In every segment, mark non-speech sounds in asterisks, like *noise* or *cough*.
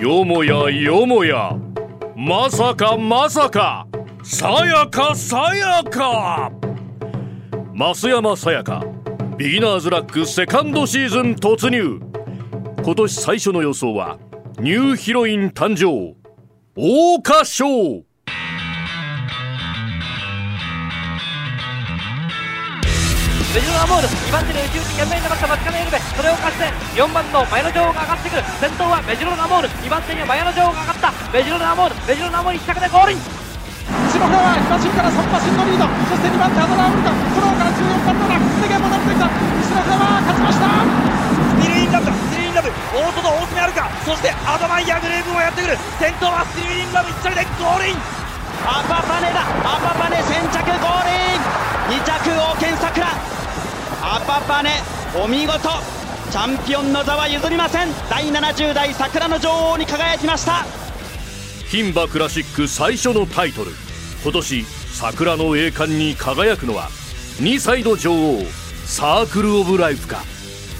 よもやよもや。まさかまさか。さやかさやか。増山さやか。ビギナーズラックセカンドシーズン突入。今年最初の予想はニューヒロイン誕生。桜花賞。ベジロナモール2番手に内打ち懸命に粘ったマチカネイルベそれをかして4番の前の女王が上がってくる。先頭はベジロナモール2番手には前の女王が上がった。ベジロナモールベジロナモール1着でゴールイン。後ろからは今新から3馬身のリード。そして2番手アドラーウルカフローから14番のラックスでゲーム戻ってきた。後ろからは勝ちました。スティルインラブだ。スティルインラブ大外大詰めあるかそしてアドマイヤグルーヴもやってくる。先頭はスティルインラブ1着でゴールイン。アパパネだ。アパパネ先着ゴールイン。2着パパネお見事。チャンピオンの座は譲りません。第70代桜の女王に輝きました。牝馬クラシック最初のタイトル。今年桜の栄冠に輝くのは2歳の女王サークル・オブ・ライフか。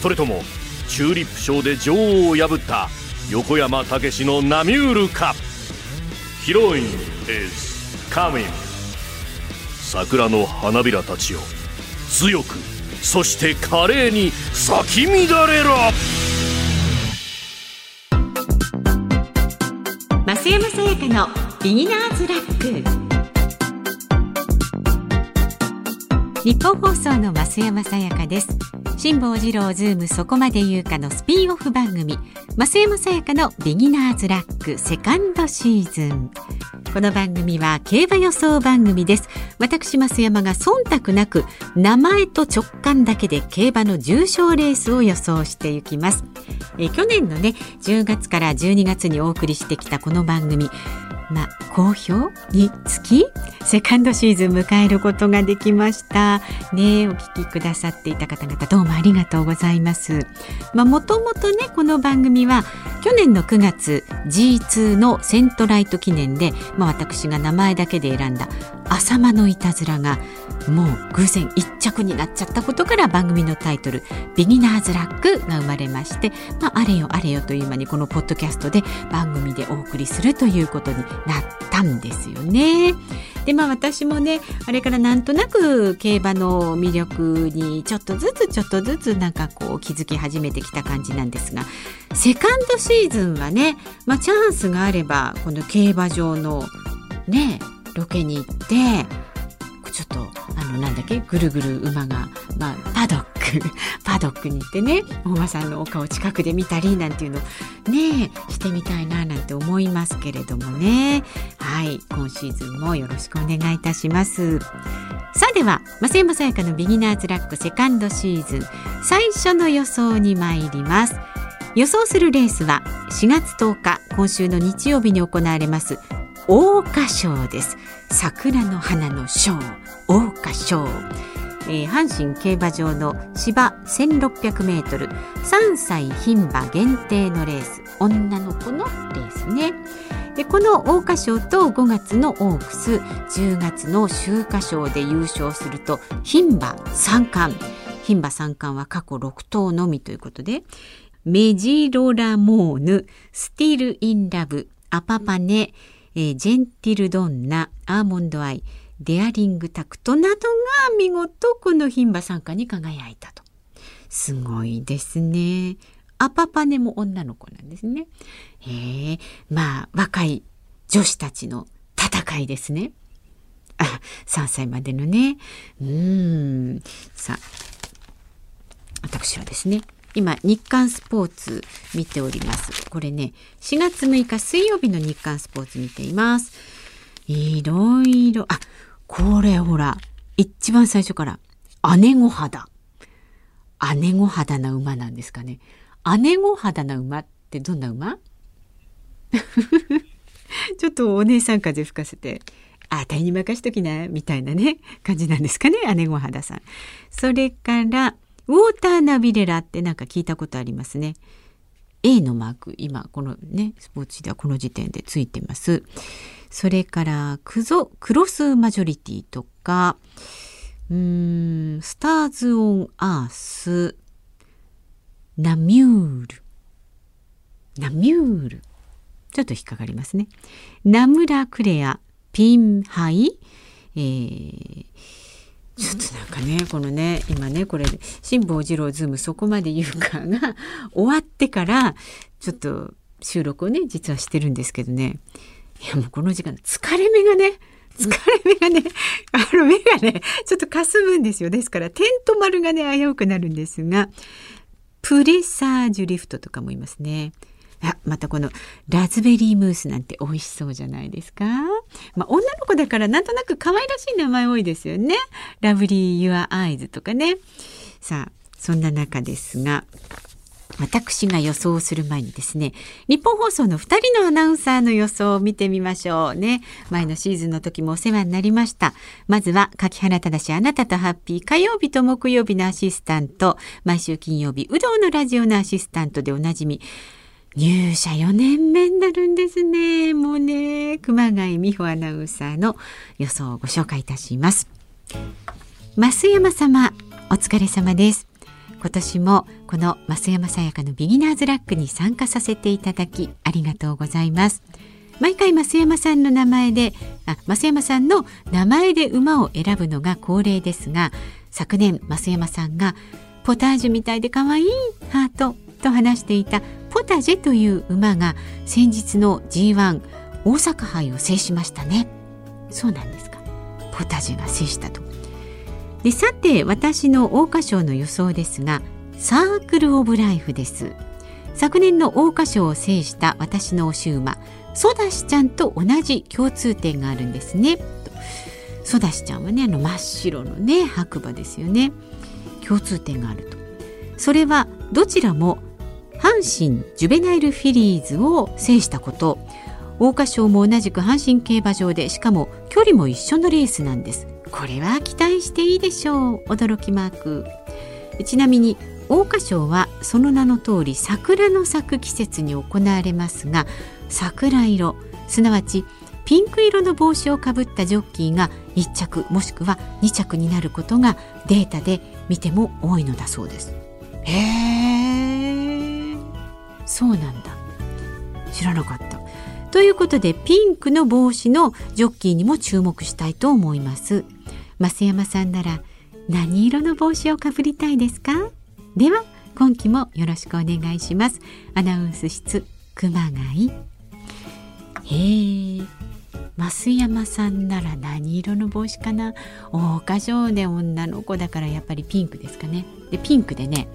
それともチューリップ賞で女王を破った横山武史のナミュールか。ヒロイン is coming 桜の花びらたちを強くそして華麗に咲き乱れろ。増山さやかのビギナーズラック。ニッポン放送の増山さやかです。辛坊治郎ズームそこまで言うかのスピンオフ番組増山さやかのビギナーズラックセカンドシーズン。この番組は競馬予想番組です。私増山が忖度なく名前と直感だけで競馬の重賞レースを予想していきます。え去年のね10月から12月にお送りしてきたこの番組まあ、好評につきセカンドシーズン迎えることができました。ねお聞きくださっていた方々どうもありがとうございます。まあもともとねこの番組は去年の9月 G2 のセントライト記念で、まあ、私が名前だけで選んだ浅間のいたずらがもう偶然一着になっちゃったことから番組のタイトル「ビギナーズラック」が生まれまして、まあ、あれよあれよという間にこのポッドキャストで番組でお送りするということになったんですよね。でまあ私もねあれからなんとなく競馬の魅力にちょっとずつちょっとずつなんかこう気づき始めてきた感じなんですがセカンドシーズンはね、まあ、チャンスがあればこの競馬場のねロケに行ってちょっとあのなんだっけぐるぐる馬が、まあ、パドック *laughs* パドックに行ってねお馬さんのお顔近くで見たりなんていうのねしてみたいななんて思いますけれどもね。はい今シーズンもよろしくお願いいたします。さあでは増山さやかのビギナーズラックセカンドシーズン最初の予想に参ります。予想するレースは4月10日今週の日曜日に行われます桜花賞です桜の花の賞桜花賞、えー、阪神競馬場の芝 1600m3 歳牝馬限定のレース女の子のレースね。でこの桜花賞と5月のオークス10月の秋華賞で優勝すると牝馬三冠。牝馬三冠は過去6頭のみということでメジロラモーヌスティルインラブ、アパパネえー、ジェンティルドンナ、アーモンドアイ、デアリングタクトなどが見事この牝馬三冠に輝いたと。すごいですね。アパパネも女の子なんですね。えー、まあ若い女子たちの戦いですね。あ、3歳までのね。うん。さあ、私はですね、今日刊スポーツ見ております。これね4月6日水曜日の日刊スポーツ見ています。いろいろあこれほら一番最初から姉御肌。姉御肌な馬なんですかね。姉御肌な馬ってどんな馬？*laughs* ちょっとお姉さん風吹かせてあたいに任しときなみたいなね感じなんですかね姉御肌さん。それからウォーターナビレラってなんか聞いたことありますね。A のマーク今このねスポーツではこの時点でついてます。それからクゾクロスマジョリティとかうーんスターズ・オン・アースナミュールナミュールちょっと引っかかりますね。名村クレアピンハイ、えーかね、このね、今ね、これ、辛坊治郎ズームそこまで言うかが *laughs* 終わってから、ちょっと収録をね、実はしてるんですけどね。いや、もうこの時間、疲れ目がね、疲れ目がね、*laughs* あの目がね、ちょっとかすむんですよ。ですから、点と丸がね、危うくなるんですが、プレサージュリフトとかもいますね。あまたこのラズベリームースなんて美味しそうじゃないですか？まあ、女の子だからなんとなく可愛らしい名前多いですよね。ラブリイユアアイズとかね。さあ、そんな中ですが、私が予想する前にですね、ニッポン放送の2人のアナウンサーの予想を見てみましょうね。前のシーズンの時もお世話になりました。まずは、垣花正あなたとハッピー火曜日と木曜日のアシスタント、毎週金曜日、有働のラジオのアシスタントでおなじみ、入社4年目になるんですね。もうね、熊谷美穂アナウンサーの予想をご紹介いたします。増山様、お疲れ様です。今年もこの増山さやかのビギナーズラックに参加させていただきありがとうございます。毎回増山さんの名前で、あ、増山さんの名前で馬を選ぶのが恒例ですが、昨年増山さんがポタージュみたいで可愛いハートと話していたポタジェという馬が先日の G1 大阪杯を制しましたね。そうなんですか。ポタジェが制したと。でさて私の桜花賞の予想ですがサークルオブライフです。昨年の桜花賞を制した私の推し馬ソダシちゃんと同じ共通点があるんですね。ソダシちゃんはねあの真っ白のね白馬ですよね。共通点があると。それはどちらも阪神ジュベナイルフィリーズを制したこと。桜花賞も同じく阪神競馬場でしかも距離も一緒のレースなんです。これは期待していいでしょう。驚きマーク。ちなみに桜花賞はその名の通り桜の咲く季節に行われますが桜色すなわちピンク色の帽子をかぶったジョッキーが1着もしくは2着になることがデータで見ても多いのだそうです。へー。そうなんだ。知らなかった。ということでピンクの帽子のジョッキーにも注目したいと思います。増山さんなら何色の帽子をかぶりたいですか？では今期もよろしくお願いします。アナウンス室熊谷。へえ増山さんなら何色の帽子かな？大花城で女の子だからやっぱりピンクですかね。でピンクでね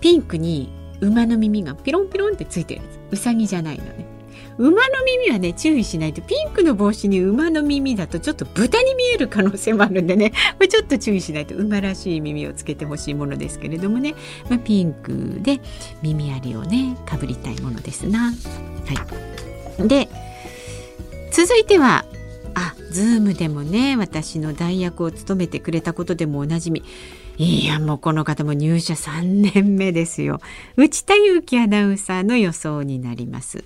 ピンクに馬の耳がピロンピロンってついてる。うさぎじゃないのね。馬の耳はね注意しないと。ピンクの帽子に馬の耳だとちょっと豚に見える可能性もあるんでね。*laughs* これちょっと注意しないと。馬らしい耳をつけてほしいものですけれどもね、まあ、ピンクで耳ありをねかぶりたいものですな。はい、で続いてはあズームでもね私の代役を務めてくれたことでもおなじみ。いや、もうこの方も入社3年目ですよ。内田祐樹アナウンサーの予想になります。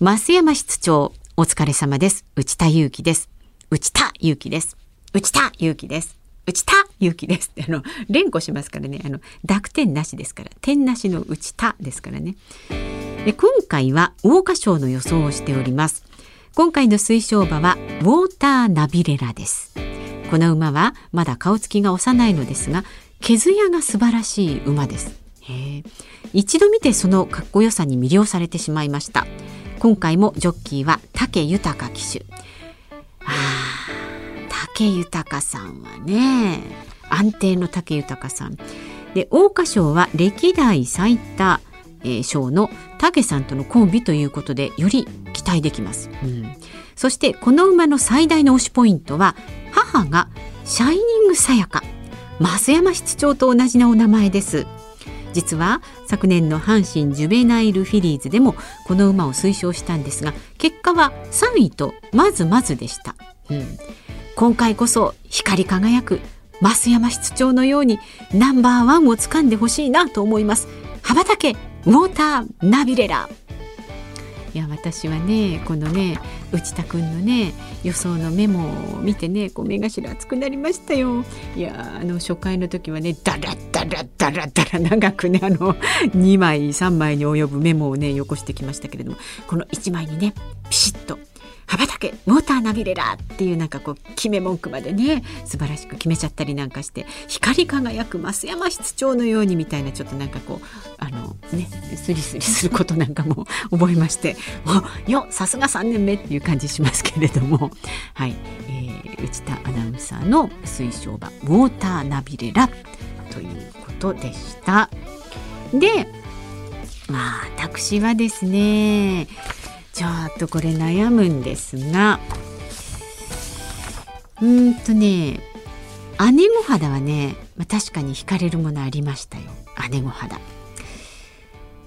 増山室長、お疲れ様です。内田祐樹です。内田祐樹です。内田祐樹です。内田祐樹です。あの、連呼しますからね。あの、濁点なしですから。点なしの内田ですからね。で今回は桜花賞の予想をしております。今回の推奨馬はウォーターナビレラです。この馬はまだ顔つきが幼いのですが毛艶が素晴らしい馬です。一度見てそのかっこよさに魅了されてしまいました。今回もジョッキーは武豊騎手。あ武豊さんはね安定の武豊さん。で桜花賞は歴代最多賞の武さんとのコンビということでより期待できます、うん、そしてこの馬の最大の推しポイントは母がシャイニングさやか。増山室長と同じなお名前です。実は昨年の阪神ジュベナイルフィリーズでもこの馬を推奨したんですが結果は3位とまずまずでした、うん、今回こそ光り輝く増山室長のようにナンバーワンを掴んでほしいなと思います。羽ばたけウォーターナビレラいや私はねこのね内田君のね予想のメモを見てねこう目頭熱くなりましたよ。いやあの初回の時はねダラダラダラダラ長くねあの2枚3枚に及ぶメモをねよこしてきましたけれどもこの1枚にねピシッ羽ばたけウォーターナビレラっていうなんかこう決め文句までね素晴らしく決めちゃったりなんかして光り輝く増山室長のようにみたいなちょっとなんかこうあのねスリスリすることなんかも覚えまして *laughs* およさすが3年目っていう感じしますけれどもはい、えー、内田アナウンサーの推奨馬ウォーターナビレラということでした。でまあ私はですねちょっとこれ悩むんですが。うんとね姉御肌はね、ま、確かに惹かれるものありましたよ。姉御肌。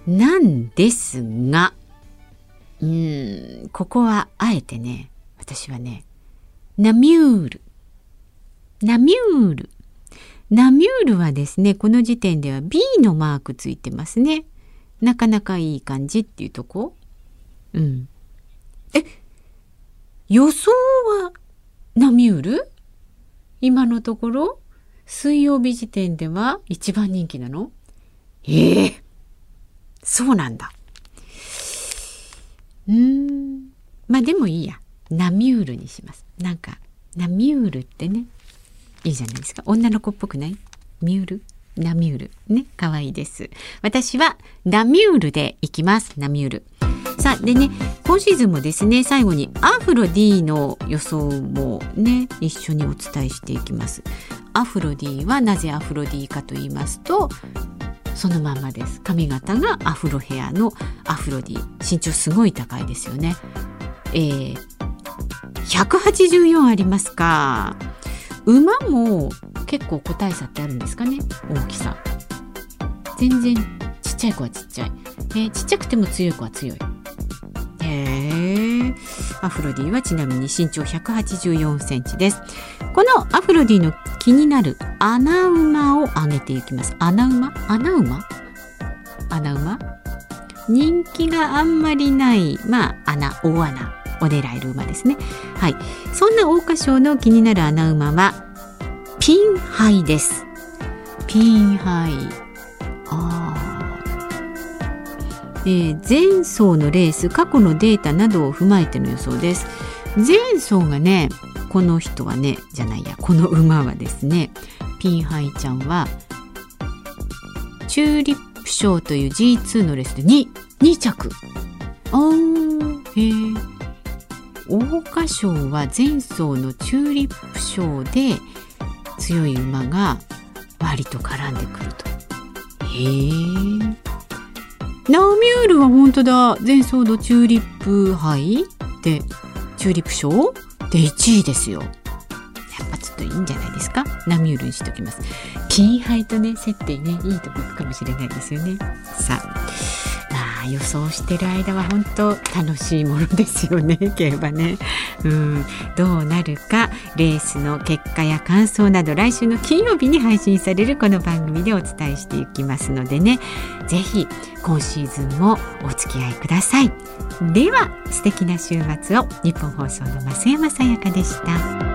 なんですがうんここはあえてね私はねナミュール。ナミュール。ナミュールはですねこの時点では B のマークついてますね。なかなかいい感じっていうとこ。うん。え、予想はナミュール？今のところ？水曜日時点では一番人気なの？ええー、そうなんだ。うん。まあでもいいや。ナミュールにします。なんか、ナミュールってね、いいじゃないですか。女の子っぽくない？ミュール？ナミュール。ね、可愛いです。私はナミュールでいきます。ナミュール。さあ、でね、今シーズンもですね、最後にアフロ D の予想もね、一緒にお伝えしていきます。アフロ D はなぜアフロ D かと言いますと、そのまんまです。髪型がアフロヘアのアフロ D。身長すごい高いですよね。えー、184ありますか。馬も結構個体差ってあるんですかね大きさ全然ちっちゃい子はちっちゃい、えー、ちっちゃくても強い子は強いアフロディはちなみに身長184センチです。このアフロディの気になる穴馬を上げていきます。穴馬穴馬穴馬人気があんまりないまあ穴大穴を狙える馬ですね。はい。そんな桜花賞の気になる穴馬はピンハイです。ピンハイ。えー、前走のレース過去のデータなどを踏まえての予想です前走がねこの人はねじゃないやこの馬はですねピンハイちゃんはチューリップ賞という G2 のレースで 2, 2着あーへえ桜花賞は前走のチューリップ賞で強い馬が割と絡んでくると。へえ。ナオミュールは本当だ前走のチューリップ杯でチューリップ賞で1位ですよ。やっぱちょっといいんじゃないですか？ナミュールにしときます。ピンハイとね、設定ね、いいとこ行くかもしれないですよね。さあ。あ予想してる間は本当楽しいものですよね *laughs* 競馬ね。うんどうなるかレースの結果や感想など来週の金曜日に配信されるこの番組でお伝えしていきますのでね是非今シーズンもお付き合いください。では素敵な週末を日本放送の増山さやかでした。